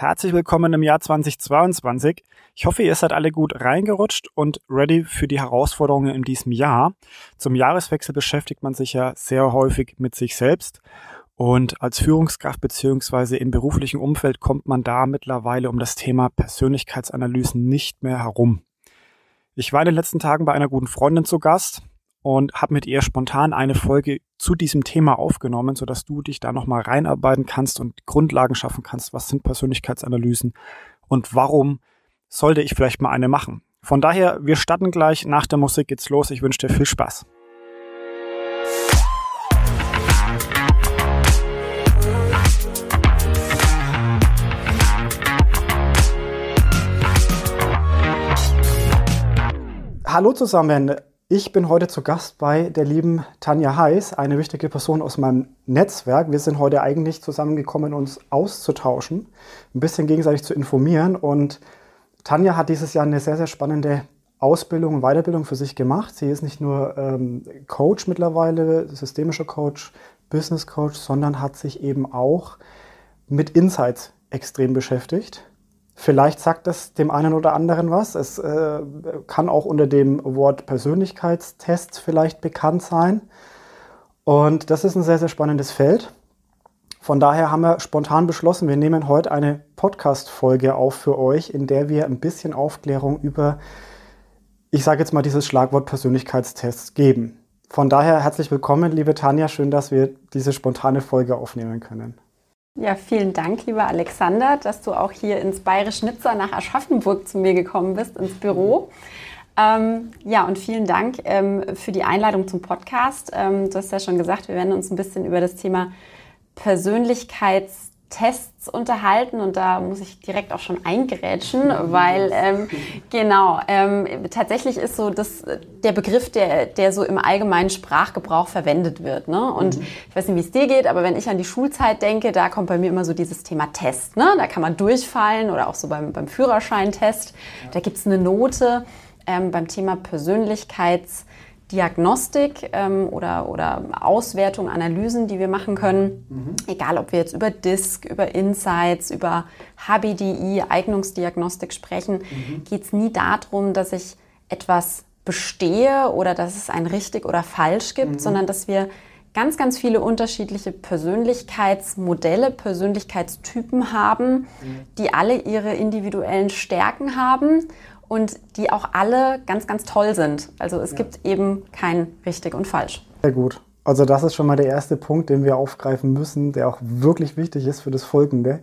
Herzlich willkommen im Jahr 2022. Ich hoffe, ihr seid alle gut reingerutscht und ready für die Herausforderungen in diesem Jahr. Zum Jahreswechsel beschäftigt man sich ja sehr häufig mit sich selbst und als Führungskraft beziehungsweise im beruflichen Umfeld kommt man da mittlerweile um das Thema Persönlichkeitsanalysen nicht mehr herum. Ich war in den letzten Tagen bei einer guten Freundin zu Gast und habe mit ihr spontan eine Folge zu diesem Thema aufgenommen, sodass du dich da nochmal reinarbeiten kannst und Grundlagen schaffen kannst. Was sind Persönlichkeitsanalysen und warum sollte ich vielleicht mal eine machen? Von daher, wir starten gleich. Nach der Musik geht's los. Ich wünsche dir viel Spaß. Hallo zusammen. Ich bin heute zu Gast bei der lieben Tanja Heiß, eine wichtige Person aus meinem Netzwerk. Wir sind heute eigentlich zusammengekommen, uns auszutauschen, ein bisschen gegenseitig zu informieren. Und Tanja hat dieses Jahr eine sehr, sehr spannende Ausbildung und Weiterbildung für sich gemacht. Sie ist nicht nur ähm, Coach mittlerweile, systemischer Coach, Business Coach, sondern hat sich eben auch mit Insights extrem beschäftigt. Vielleicht sagt das dem einen oder anderen was. Es äh, kann auch unter dem Wort Persönlichkeitstest vielleicht bekannt sein. Und das ist ein sehr, sehr spannendes Feld. Von daher haben wir spontan beschlossen, wir nehmen heute eine Podcast-Folge auf für euch, in der wir ein bisschen Aufklärung über, ich sage jetzt mal, dieses Schlagwort Persönlichkeitstests geben. Von daher herzlich willkommen, liebe Tanja. Schön, dass wir diese spontane Folge aufnehmen können. Ja, vielen Dank, lieber Alexander, dass du auch hier ins Bayerisch Nizza nach Aschaffenburg zu mir gekommen bist, ins Büro. Ähm, ja, und vielen Dank ähm, für die Einladung zum Podcast. Ähm, du hast ja schon gesagt, wir werden uns ein bisschen über das Thema Persönlichkeits- Tests unterhalten und da muss ich direkt auch schon eingerätschen, weil ähm, genau, ähm, tatsächlich ist so das, der Begriff, der, der so im allgemeinen Sprachgebrauch verwendet wird. Ne? Und mhm. ich weiß nicht, wie es dir geht, aber wenn ich an die Schulzeit denke, da kommt bei mir immer so dieses Thema Test. Ne? Da kann man durchfallen oder auch so beim, beim Führerscheintest. Ja. Da gibt es eine Note. Ähm, beim Thema Persönlichkeits- Diagnostik ähm, oder, oder Auswertung, Analysen, die wir machen können. Mhm. Egal, ob wir jetzt über DISC, über Insights, über HBDI, Eignungsdiagnostik sprechen, mhm. geht es nie darum, dass ich etwas bestehe oder dass es ein richtig oder falsch gibt, mhm. sondern dass wir ganz, ganz viele unterschiedliche Persönlichkeitsmodelle, Persönlichkeitstypen haben, mhm. die alle ihre individuellen Stärken haben und die auch alle ganz, ganz toll sind. Also es ja. gibt eben kein richtig und falsch. Sehr gut. Also das ist schon mal der erste Punkt, den wir aufgreifen müssen, der auch wirklich wichtig ist für das Folgende.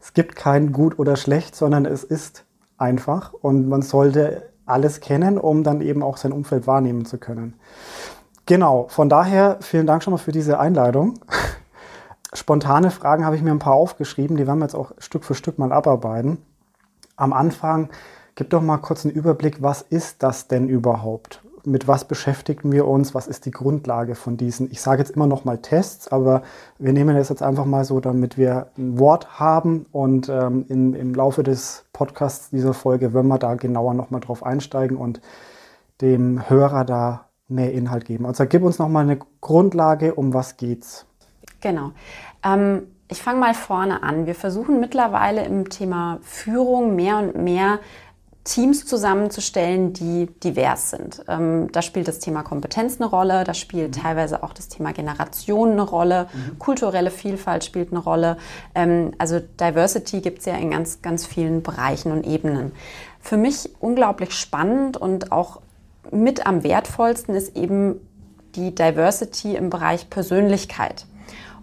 Es gibt kein gut oder schlecht, sondern es ist einfach und man sollte alles kennen, um dann eben auch sein Umfeld wahrnehmen zu können. Genau, von daher vielen Dank schon mal für diese Einladung. Spontane Fragen habe ich mir ein paar aufgeschrieben, die werden wir jetzt auch Stück für Stück mal abarbeiten. Am Anfang Gib doch mal kurz einen Überblick, was ist das denn überhaupt? Mit was beschäftigen wir uns? Was ist die Grundlage von diesen? Ich sage jetzt immer noch mal Tests, aber wir nehmen das jetzt einfach mal so, damit wir ein Wort haben und ähm, in, im Laufe des Podcasts dieser Folge werden wir da genauer noch mal drauf einsteigen und dem Hörer da mehr Inhalt geben. Also gib uns noch mal eine Grundlage, um was geht's? Genau. Ähm, ich fange mal vorne an. Wir versuchen mittlerweile im Thema Führung mehr und mehr Teams zusammenzustellen, die divers sind. Ähm, da spielt das Thema Kompetenz eine Rolle, da spielt mhm. teilweise auch das Thema Generation eine Rolle, mhm. kulturelle Vielfalt spielt eine Rolle. Ähm, also Diversity gibt es ja in ganz, ganz vielen Bereichen und Ebenen. Für mich unglaublich spannend und auch mit am wertvollsten ist eben die Diversity im Bereich Persönlichkeit.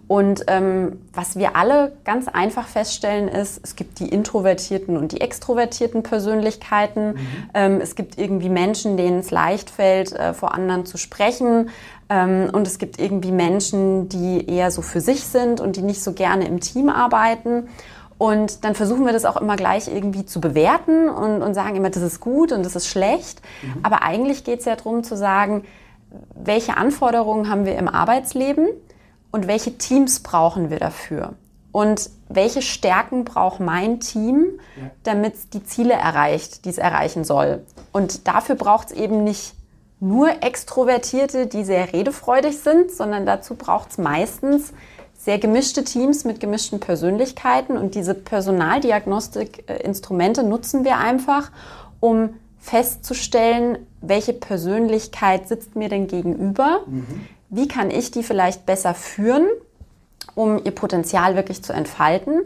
Und ähm, was wir alle ganz einfach feststellen ist, es gibt die introvertierten und die extrovertierten Persönlichkeiten. Mhm. Ähm, es gibt irgendwie Menschen, denen es leicht fällt, äh, vor anderen zu sprechen. Ähm, und es gibt irgendwie Menschen, die eher so für sich sind und die nicht so gerne im Team arbeiten. Und dann versuchen wir das auch immer gleich irgendwie zu bewerten und, und sagen immer, das ist gut und das ist schlecht. Mhm. Aber eigentlich geht es ja darum zu sagen, welche Anforderungen haben wir im Arbeitsleben? Und welche Teams brauchen wir dafür? Und welche Stärken braucht mein Team, damit es die Ziele erreicht, die es erreichen soll? Und dafür braucht es eben nicht nur Extrovertierte, die sehr redefreudig sind, sondern dazu braucht es meistens sehr gemischte Teams mit gemischten Persönlichkeiten und diese Personaldiagnostik-Instrumente nutzen wir einfach, um festzustellen, welche Persönlichkeit sitzt mir denn gegenüber, mhm. Wie kann ich die vielleicht besser führen, um ihr Potenzial wirklich zu entfalten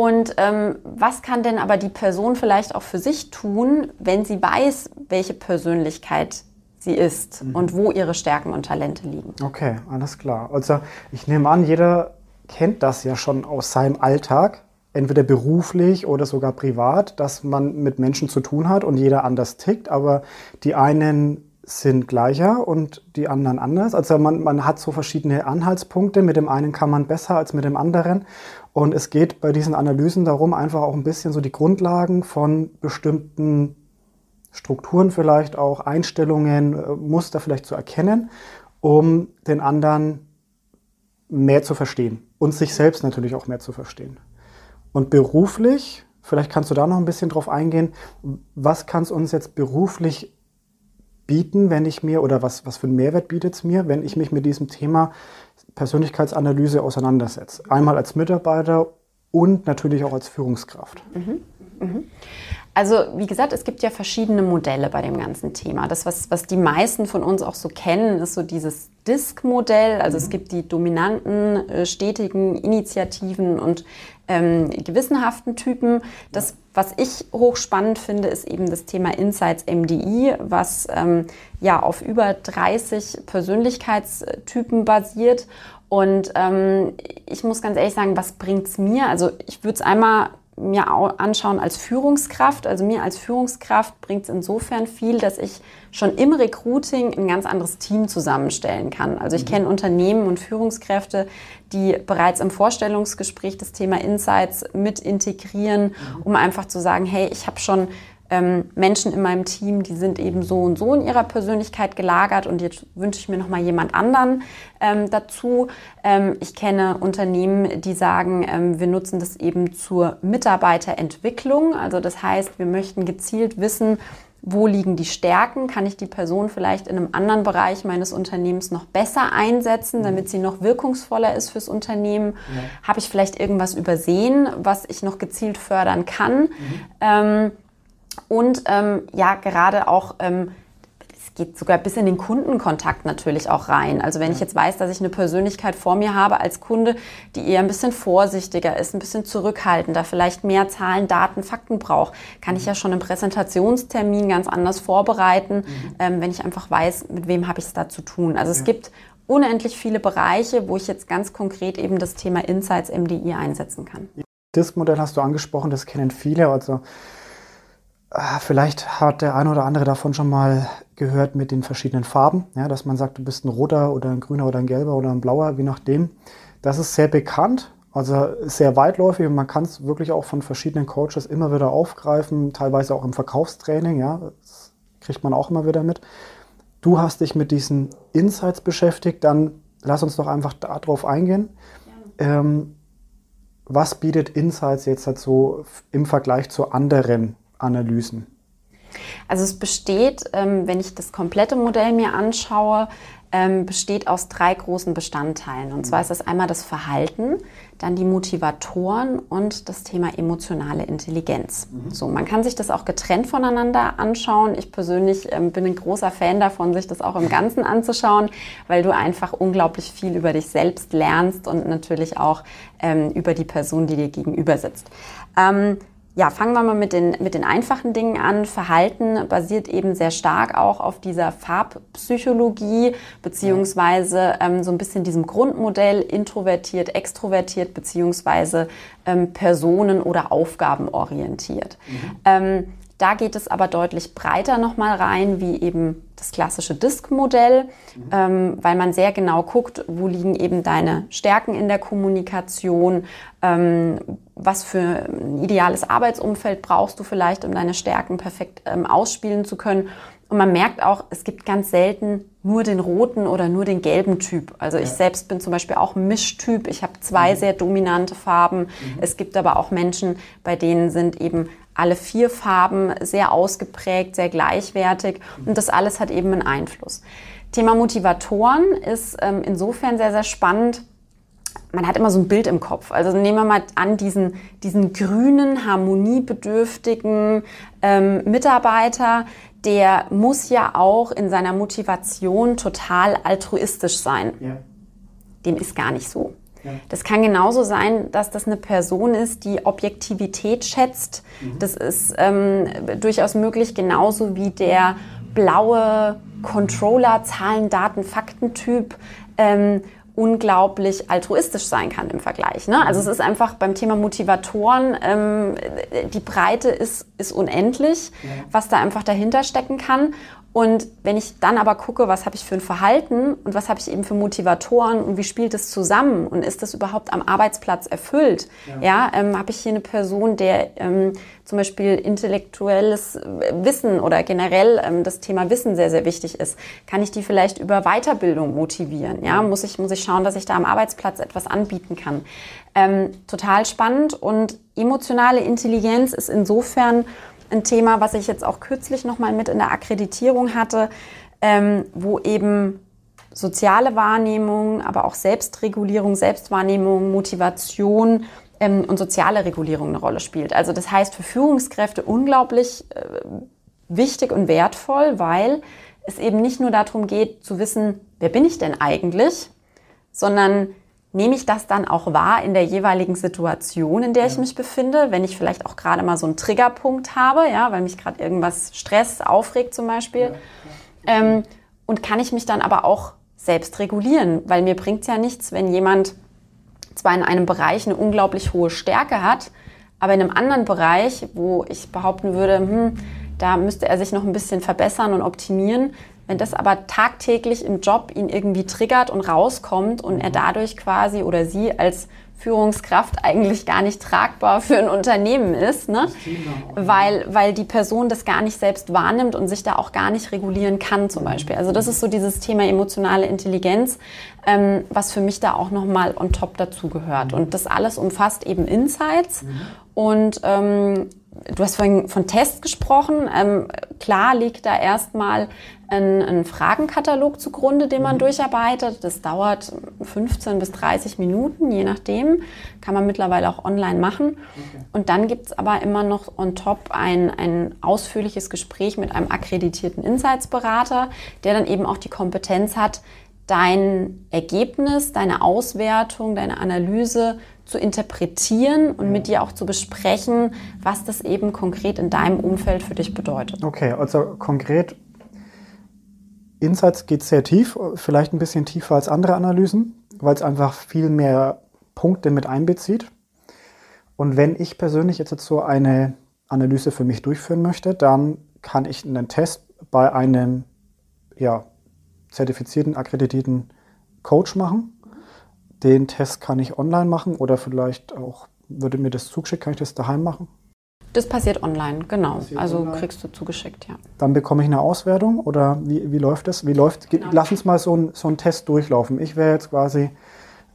und ähm, was kann denn aber die Person vielleicht auch für sich tun, wenn sie weiß, welche Persönlichkeit sie ist mhm. und wo ihre Stärken und Talente liegen? Okay, alles klar. Also ich nehme an, jeder kennt das ja schon aus seinem Alltag, entweder beruflich oder sogar privat, dass man mit Menschen zu tun hat und jeder anders tickt, aber die einen sind gleicher und die anderen anders. Also man, man hat so verschiedene Anhaltspunkte. Mit dem einen kann man besser als mit dem anderen. Und es geht bei diesen Analysen darum, einfach auch ein bisschen so die Grundlagen von bestimmten Strukturen vielleicht auch, Einstellungen, äh, Muster vielleicht zu erkennen, um den anderen mehr zu verstehen und sich selbst natürlich auch mehr zu verstehen. Und beruflich, vielleicht kannst du da noch ein bisschen drauf eingehen, was kann es uns jetzt beruflich bieten, wenn ich mir, oder was, was für einen Mehrwert bietet es mir, wenn ich mich mit diesem Thema Persönlichkeitsanalyse auseinandersetze. Einmal als Mitarbeiter und natürlich auch als Führungskraft. Mhm. Mhm. Also wie gesagt, es gibt ja verschiedene Modelle bei dem ganzen Thema. Das, was, was die meisten von uns auch so kennen, ist so dieses Disk-Modell. Also mhm. es gibt die dominanten, äh, stetigen Initiativen und ähm, gewissenhaften Typen. Das, was ich hochspannend finde, ist eben das Thema Insights MDI, was ähm, ja auf über 30 Persönlichkeitstypen basiert. Und ähm, ich muss ganz ehrlich sagen, was bringt es mir? Also ich würde es einmal mir anschauen als Führungskraft. Also mir als Führungskraft bringt es insofern viel, dass ich schon im Recruiting ein ganz anderes Team zusammenstellen kann. Also ich mhm. kenne Unternehmen und Führungskräfte, die bereits im Vorstellungsgespräch das Thema Insights mit integrieren, mhm. um einfach zu sagen, hey, ich habe schon ähm, Menschen in meinem Team, die sind eben so und so in ihrer Persönlichkeit gelagert und jetzt wünsche ich mir noch mal jemand anderen ähm, dazu. Ähm, ich kenne Unternehmen, die sagen, ähm, wir nutzen das eben zur Mitarbeiterentwicklung. Also das heißt, wir möchten gezielt wissen, wo liegen die Stärken? Kann ich die Person vielleicht in einem anderen Bereich meines Unternehmens noch besser einsetzen, damit sie noch wirkungsvoller ist fürs Unternehmen? Ja. Habe ich vielleicht irgendwas übersehen, was ich noch gezielt fördern kann? Mhm. Und ähm, ja, gerade auch, ähm, es geht sogar bis in den Kundenkontakt natürlich auch rein. Also wenn ich jetzt weiß, dass ich eine Persönlichkeit vor mir habe als Kunde, die eher ein bisschen vorsichtiger ist, ein bisschen zurückhaltender, vielleicht mehr Zahlen, Daten, Fakten braucht, kann ich ja schon einen Präsentationstermin ganz anders vorbereiten, mhm. ähm, wenn ich einfach weiß, mit wem habe ich es da zu tun. Also es gibt unendlich viele Bereiche, wo ich jetzt ganz konkret eben das Thema Insights MDI einsetzen kann. Das Modell hast du angesprochen, das kennen viele. Also vielleicht hat der eine oder andere davon schon mal gehört mit den verschiedenen Farben, ja, dass man sagt, du bist ein roter oder ein grüner oder ein gelber oder ein blauer, je nachdem. Das ist sehr bekannt, also sehr weitläufig und man kann es wirklich auch von verschiedenen Coaches immer wieder aufgreifen, teilweise auch im Verkaufstraining, ja, das kriegt man auch immer wieder mit. Du hast dich mit diesen Insights beschäftigt, dann lass uns doch einfach darauf eingehen. Ähm, was bietet Insights jetzt dazu im Vergleich zu anderen Analysen? Also es besteht, ähm, wenn ich das komplette Modell mir anschaue, ähm, besteht aus drei großen Bestandteilen. Und zwar ist das einmal das Verhalten, dann die Motivatoren und das Thema emotionale Intelligenz. Mhm. So, man kann sich das auch getrennt voneinander anschauen. Ich persönlich ähm, bin ein großer Fan davon, sich das auch im Ganzen anzuschauen, weil du einfach unglaublich viel über dich selbst lernst und natürlich auch ähm, über die Person, die dir gegenüber sitzt. Ähm, ja, fangen wir mal mit den, mit den einfachen Dingen an. Verhalten basiert eben sehr stark auch auf dieser Farbpsychologie, beziehungsweise ähm, so ein bisschen diesem Grundmodell introvertiert, extrovertiert, beziehungsweise ähm, personen- oder aufgabenorientiert. Mhm. Ähm, da geht es aber deutlich breiter nochmal rein, wie eben das klassische Disk-Modell, mhm. ähm, weil man sehr genau guckt, wo liegen eben deine Stärken in der Kommunikation, ähm, was für ein ideales Arbeitsumfeld brauchst du vielleicht, um deine Stärken perfekt ähm, ausspielen zu können. Und man merkt auch, es gibt ganz selten nur den roten oder nur den gelben Typ. Also ja. ich selbst bin zum Beispiel auch Mischtyp. Ich habe zwei mhm. sehr dominante Farben. Mhm. Es gibt aber auch Menschen, bei denen sind eben alle vier Farben sehr ausgeprägt, sehr gleichwertig und das alles hat eben einen Einfluss. Thema Motivatoren ist ähm, insofern sehr, sehr spannend, man hat immer so ein Bild im Kopf. Also nehmen wir mal an, diesen, diesen grünen, harmoniebedürftigen ähm, Mitarbeiter, der muss ja auch in seiner Motivation total altruistisch sein. Ja. Dem ist gar nicht so. Ja. Das kann genauso sein, dass das eine Person ist, die Objektivität schätzt. Mhm. Das ist ähm, durchaus möglich, genauso wie der blaue Controller, Zahlen, Daten, Faktentyp. Ähm, unglaublich altruistisch sein kann im Vergleich. Ne? Also es ist einfach beim Thema Motivatoren, ähm, die Breite ist, ist unendlich, ja. was da einfach dahinter stecken kann. Und wenn ich dann aber gucke, was habe ich für ein Verhalten und was habe ich eben für Motivatoren und wie spielt es zusammen und ist das überhaupt am Arbeitsplatz erfüllt? Ja, ja ähm, habe ich hier eine Person, der ähm, zum Beispiel intellektuelles Wissen oder generell ähm, das Thema Wissen sehr, sehr wichtig ist? Kann ich die vielleicht über Weiterbildung motivieren? Ja, muss ich, muss ich schauen, dass ich da am Arbeitsplatz etwas anbieten kann? Ähm, total spannend und emotionale Intelligenz ist insofern ein Thema, was ich jetzt auch kürzlich nochmal mit in der Akkreditierung hatte, ähm, wo eben soziale Wahrnehmung, aber auch Selbstregulierung, Selbstwahrnehmung, Motivation ähm, und soziale Regulierung eine Rolle spielt. Also das heißt für Führungskräfte unglaublich äh, wichtig und wertvoll, weil es eben nicht nur darum geht zu wissen, wer bin ich denn eigentlich, sondern nehme ich das dann auch wahr in der jeweiligen Situation, in der ja. ich mich befinde, wenn ich vielleicht auch gerade mal so einen Triggerpunkt habe, ja, weil mich gerade irgendwas stresst, aufregt zum Beispiel. Ja, ähm, und kann ich mich dann aber auch selbst regulieren, weil mir bringt es ja nichts, wenn jemand zwar in einem Bereich eine unglaublich hohe Stärke hat, aber in einem anderen Bereich, wo ich behaupten würde, hm, da müsste er sich noch ein bisschen verbessern und optimieren, wenn das aber tagtäglich im Job ihn irgendwie triggert und rauskommt und er mhm. dadurch quasi oder sie als Führungskraft eigentlich gar nicht tragbar für ein Unternehmen ist, ne? weil, weil die Person das gar nicht selbst wahrnimmt und sich da auch gar nicht regulieren kann zum mhm. Beispiel. Also das ist so dieses Thema emotionale Intelligenz, ähm, was für mich da auch nochmal on top dazu gehört. Und das alles umfasst eben Insights mhm. und ähm, Du hast vorhin von Tests gesprochen. Ähm, klar liegt da erstmal ein, ein, Fragenkatalog zugrunde, den man mhm. durcharbeitet. Das dauert 15 bis 30 Minuten, je nachdem. Kann man mittlerweile auch online machen. Okay. Und dann gibt es aber immer noch on top ein, ein ausführliches Gespräch mit einem akkreditierten Insights-Berater, der dann eben auch die Kompetenz hat, dein Ergebnis, deine Auswertung, deine Analyse zu interpretieren und mit dir auch zu besprechen, was das eben konkret in deinem Umfeld für dich bedeutet. Okay, also konkret Insights geht sehr tief, vielleicht ein bisschen tiefer als andere Analysen, weil es einfach viel mehr Punkte mit einbezieht. Und wenn ich persönlich jetzt so eine Analyse für mich durchführen möchte, dann kann ich einen Test bei einem ja, zertifizierten, akkreditierten Coach machen. Den Test kann ich online machen oder vielleicht auch, würde mir das zugeschickt, kann ich das daheim machen? Das passiert online, genau. Passiert also online. kriegst du zugeschickt, ja. Dann bekomme ich eine Auswertung oder wie, wie läuft das? Wie läuft, genau. Lass uns mal so, ein, so einen Test durchlaufen. Ich wäre jetzt quasi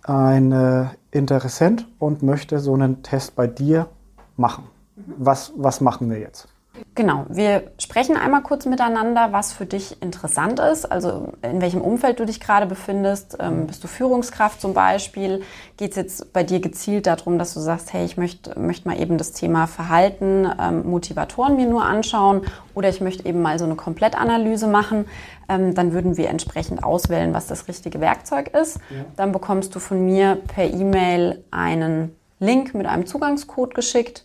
ein äh, Interessent und möchte so einen Test bei dir machen. Mhm. Was, was machen wir jetzt? Genau, wir sprechen einmal kurz miteinander, was für dich interessant ist, also in welchem Umfeld du dich gerade befindest. Ähm, bist du Führungskraft zum Beispiel? Geht es jetzt bei dir gezielt darum, dass du sagst, hey, ich möchte, möchte mal eben das Thema Verhalten, ähm, Motivatoren mir nur anschauen oder ich möchte eben mal so eine Komplettanalyse machen. Ähm, dann würden wir entsprechend auswählen, was das richtige Werkzeug ist. Ja. Dann bekommst du von mir per E-Mail einen Link mit einem Zugangscode geschickt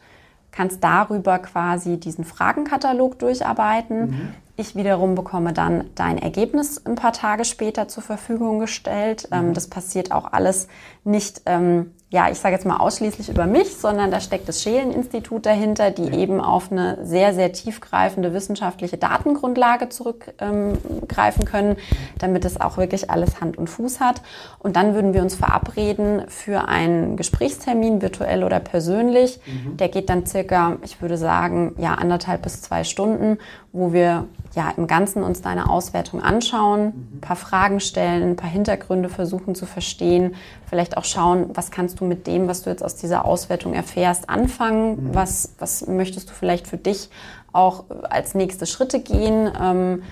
kannst darüber quasi diesen Fragenkatalog durcharbeiten. Mhm. Ich wiederum bekomme dann dein Ergebnis ein paar Tage später zur Verfügung gestellt. Ähm, mhm. das passiert auch alles nicht ähm, ja, ich sage jetzt mal ausschließlich über mich, sondern da steckt das Schelen-Institut dahinter, die ja. eben auf eine sehr, sehr tiefgreifende wissenschaftliche Datengrundlage zurückgreifen ähm, können, damit es auch wirklich alles Hand und Fuß hat. Und dann würden wir uns verabreden für einen Gesprächstermin, virtuell oder persönlich. Mhm. Der geht dann circa, ich würde sagen, ja, anderthalb bis zwei Stunden, wo wir ja im Ganzen uns deine Auswertung anschauen, mhm. ein paar Fragen stellen, ein paar Hintergründe versuchen zu verstehen, vielleicht auch schauen, was kannst du mit dem, was du jetzt aus dieser Auswertung erfährst, anfangen, mhm. was, was möchtest du vielleicht für dich auch als nächste Schritte gehen. Ähm, mhm.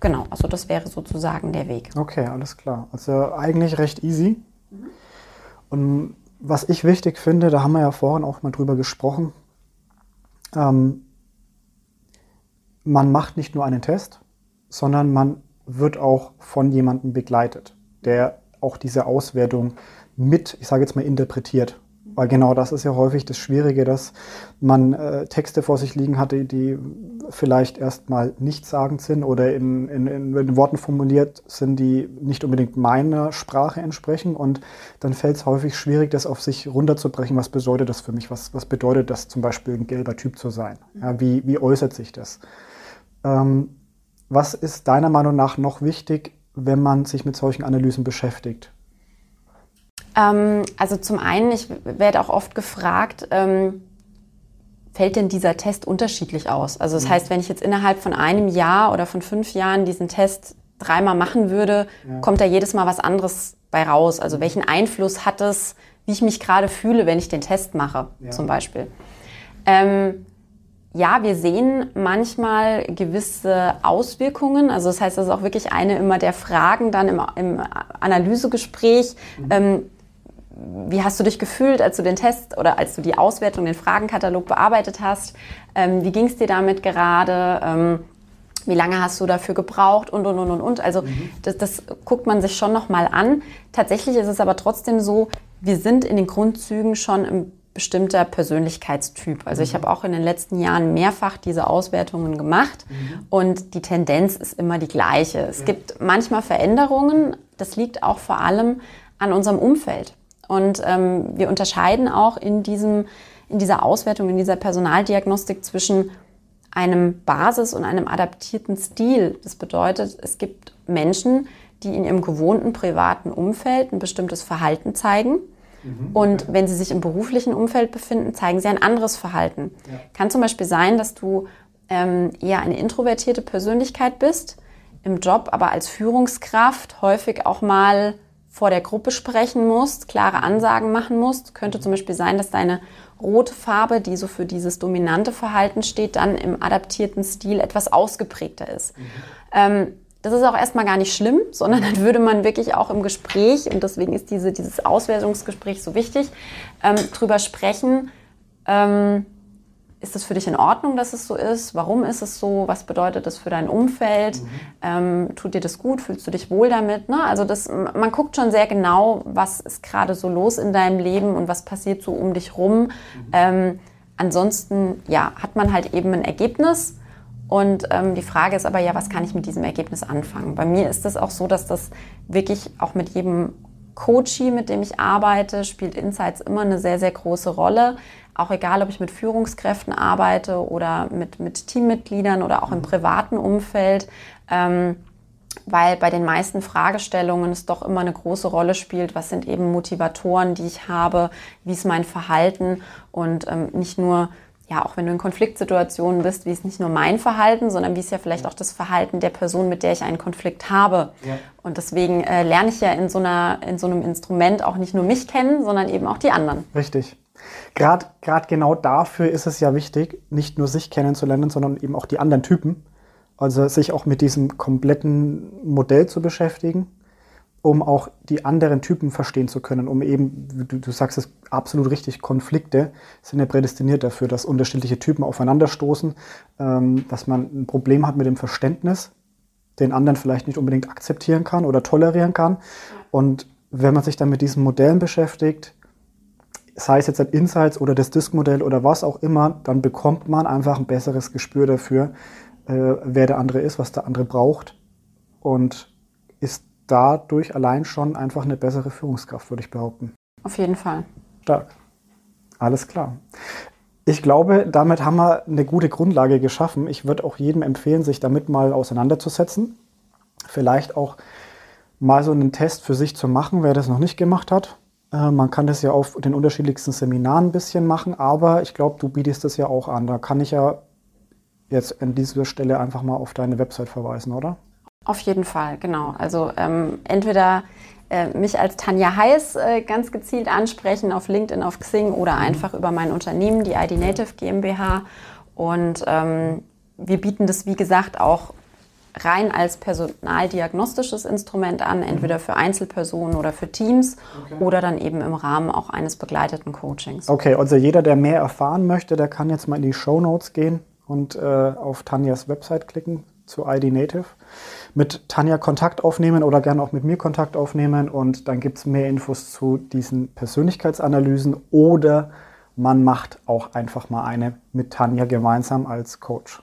Genau, also das wäre sozusagen der Weg. Okay, alles klar. Also eigentlich recht easy. Mhm. Und was ich wichtig finde, da haben wir ja vorhin auch mal drüber gesprochen, ähm, man macht nicht nur einen Test, sondern man wird auch von jemandem begleitet, der auch diese Auswertung mit, ich sage jetzt mal, interpretiert. Weil genau das ist ja häufig das Schwierige, dass man äh, Texte vor sich liegen hatte, die vielleicht erstmal nichtssagend sind oder in, in, in, Worten formuliert sind, die nicht unbedingt meiner Sprache entsprechen. Und dann fällt es häufig schwierig, das auf sich runterzubrechen. Was bedeutet das für mich? Was, was bedeutet das zum Beispiel, ein gelber Typ zu sein? Ja, wie, wie äußert sich das? Ähm, was ist deiner Meinung nach noch wichtig, wenn man sich mit solchen Analysen beschäftigt? Ähm, also zum einen, ich werde auch oft gefragt, ähm, fällt denn dieser Test unterschiedlich aus? Also das mhm. heißt, wenn ich jetzt innerhalb von einem Jahr oder von fünf Jahren diesen Test dreimal machen würde, ja. kommt da jedes Mal was anderes bei raus. Also mhm. welchen Einfluss hat es, wie ich mich gerade fühle, wenn ich den Test mache, ja. zum Beispiel? Ähm, ja, wir sehen manchmal gewisse Auswirkungen. Also das heißt, das ist auch wirklich eine immer der Fragen dann im, im Analysegespräch. Mhm. Ähm, wie hast du dich gefühlt, als du den Test oder als du die Auswertung, den Fragenkatalog bearbeitet hast? Ähm, wie ging es dir damit gerade? Ähm, wie lange hast du dafür gebraucht und und und und und. Also mhm. das, das, guckt man sich schon nochmal an. Tatsächlich ist es aber trotzdem so, wir sind in den Grundzügen schon ein bestimmter Persönlichkeitstyp. Also ich mhm. habe auch in den letzten Jahren mehrfach diese Auswertungen gemacht mhm. und die Tendenz ist immer die gleiche. Es ja. gibt manchmal Veränderungen, das liegt auch vor allem an unserem Umfeld. Und ähm, wir unterscheiden auch in, diesem, in dieser Auswertung, in dieser Personaldiagnostik zwischen einem Basis- und einem adaptierten Stil. Das bedeutet, es gibt Menschen, die in ihrem gewohnten privaten Umfeld ein bestimmtes Verhalten zeigen. Mhm, und wenn sie sich im beruflichen Umfeld befinden, zeigen sie ein anderes Verhalten. Ja. Kann zum Beispiel sein, dass du ähm, eher eine introvertierte Persönlichkeit bist, im Job aber als Führungskraft häufig auch mal vor der Gruppe sprechen musst, klare Ansagen machen musst. Könnte zum Beispiel sein, dass deine rote Farbe, die so für dieses dominante Verhalten steht, dann im adaptierten Stil etwas ausgeprägter ist. Mhm. Ähm, das ist auch erstmal gar nicht schlimm, sondern dann würde man wirklich auch im Gespräch, und deswegen ist diese, dieses Auswertungsgespräch so wichtig, ähm, drüber sprechen, ähm, ist es für dich in Ordnung, dass es so ist? Warum ist es so? Was bedeutet das für dein Umfeld? Mhm. Ähm, tut dir das gut? Fühlst du dich wohl damit? Ne? Also das, man guckt schon sehr genau, was ist gerade so los in deinem Leben und was passiert so um dich rum. Mhm. Ähm, ansonsten ja, hat man halt eben ein Ergebnis. Und ähm, die Frage ist aber ja, was kann ich mit diesem Ergebnis anfangen? Bei mir ist es auch so, dass das wirklich auch mit jedem Coachie, mit dem ich arbeite, spielt Insights immer eine sehr, sehr große Rolle. Auch egal, ob ich mit Führungskräften arbeite oder mit, mit Teammitgliedern oder auch im mhm. privaten Umfeld. Ähm, weil bei den meisten Fragestellungen es doch immer eine große Rolle spielt, was sind eben Motivatoren, die ich habe, wie ist mein Verhalten und ähm, nicht nur, ja, auch wenn du in Konfliktsituationen bist, wie ist nicht nur mein Verhalten, sondern wie ist ja vielleicht auch das Verhalten der Person, mit der ich einen Konflikt habe. Ja. Und deswegen äh, lerne ich ja in so, einer, in so einem Instrument auch nicht nur mich kennen, sondern eben auch die anderen. Richtig. Gerade genau dafür ist es ja wichtig, nicht nur sich kennenzulernen, sondern eben auch die anderen Typen. Also sich auch mit diesem kompletten Modell zu beschäftigen, um auch die anderen Typen verstehen zu können, um eben, du, du sagst es absolut richtig, Konflikte sind ja prädestiniert dafür, dass unterschiedliche Typen aufeinanderstoßen, ähm, dass man ein Problem hat mit dem Verständnis, den anderen vielleicht nicht unbedingt akzeptieren kann oder tolerieren kann. Und wenn man sich dann mit diesen Modellen beschäftigt, sei es jetzt ein Insights oder das Disk-Modell oder was auch immer, dann bekommt man einfach ein besseres Gespür dafür, äh, wer der andere ist, was der andere braucht und ist dadurch allein schon einfach eine bessere Führungskraft, würde ich behaupten. Auf jeden Fall. Stark. Alles klar. Ich glaube, damit haben wir eine gute Grundlage geschaffen. Ich würde auch jedem empfehlen, sich damit mal auseinanderzusetzen. Vielleicht auch mal so einen Test für sich zu machen, wer das noch nicht gemacht hat. Äh, man kann das ja auf den unterschiedlichsten Seminaren ein bisschen machen, aber ich glaube, du bietest das ja auch an. Da kann ich ja jetzt an dieser Stelle einfach mal auf deine Website verweisen, oder? Auf jeden Fall, genau. Also ähm, entweder äh, mich als Tanja Heiß äh, ganz gezielt ansprechen auf LinkedIn, auf Xing oder mhm. einfach über mein Unternehmen, die ID Native GmbH. Und ähm, wir bieten das, wie gesagt, auch rein als personaldiagnostisches Instrument an, entweder für Einzelpersonen oder für Teams okay. oder dann eben im Rahmen auch eines begleiteten Coachings. Okay, also jeder, der mehr erfahren möchte, der kann jetzt mal in die Show Notes gehen und äh, auf Tanjas Website klicken zu ID Native. Mit Tanja Kontakt aufnehmen oder gerne auch mit mir Kontakt aufnehmen und dann gibt es mehr Infos zu diesen Persönlichkeitsanalysen oder man macht auch einfach mal eine mit Tanja gemeinsam als Coach.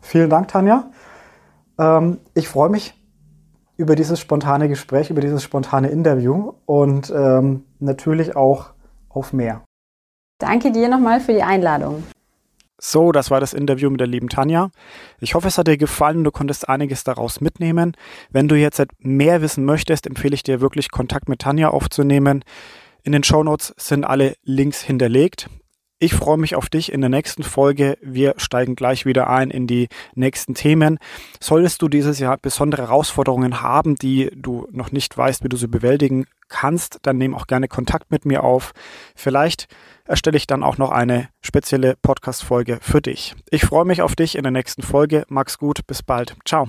Vielen Dank, Tanja. Ähm, ich freue mich über dieses spontane Gespräch, über dieses spontane Interview und ähm, natürlich auch auf mehr. Danke dir nochmal für die Einladung. So, das war das Interview mit der lieben Tanja. Ich hoffe, es hat dir gefallen und du konntest einiges daraus mitnehmen. Wenn du jetzt mehr wissen möchtest, empfehle ich dir wirklich Kontakt mit Tanja aufzunehmen. In den Show Notes sind alle Links hinterlegt. Ich freue mich auf dich in der nächsten Folge. Wir steigen gleich wieder ein in die nächsten Themen. Solltest du dieses Jahr besondere Herausforderungen haben, die du noch nicht weißt, wie du sie bewältigen kannst, dann nimm auch gerne Kontakt mit mir auf. Vielleicht erstelle ich dann auch noch eine spezielle Podcast-Folge für dich. Ich freue mich auf dich in der nächsten Folge. Max gut, bis bald. Ciao.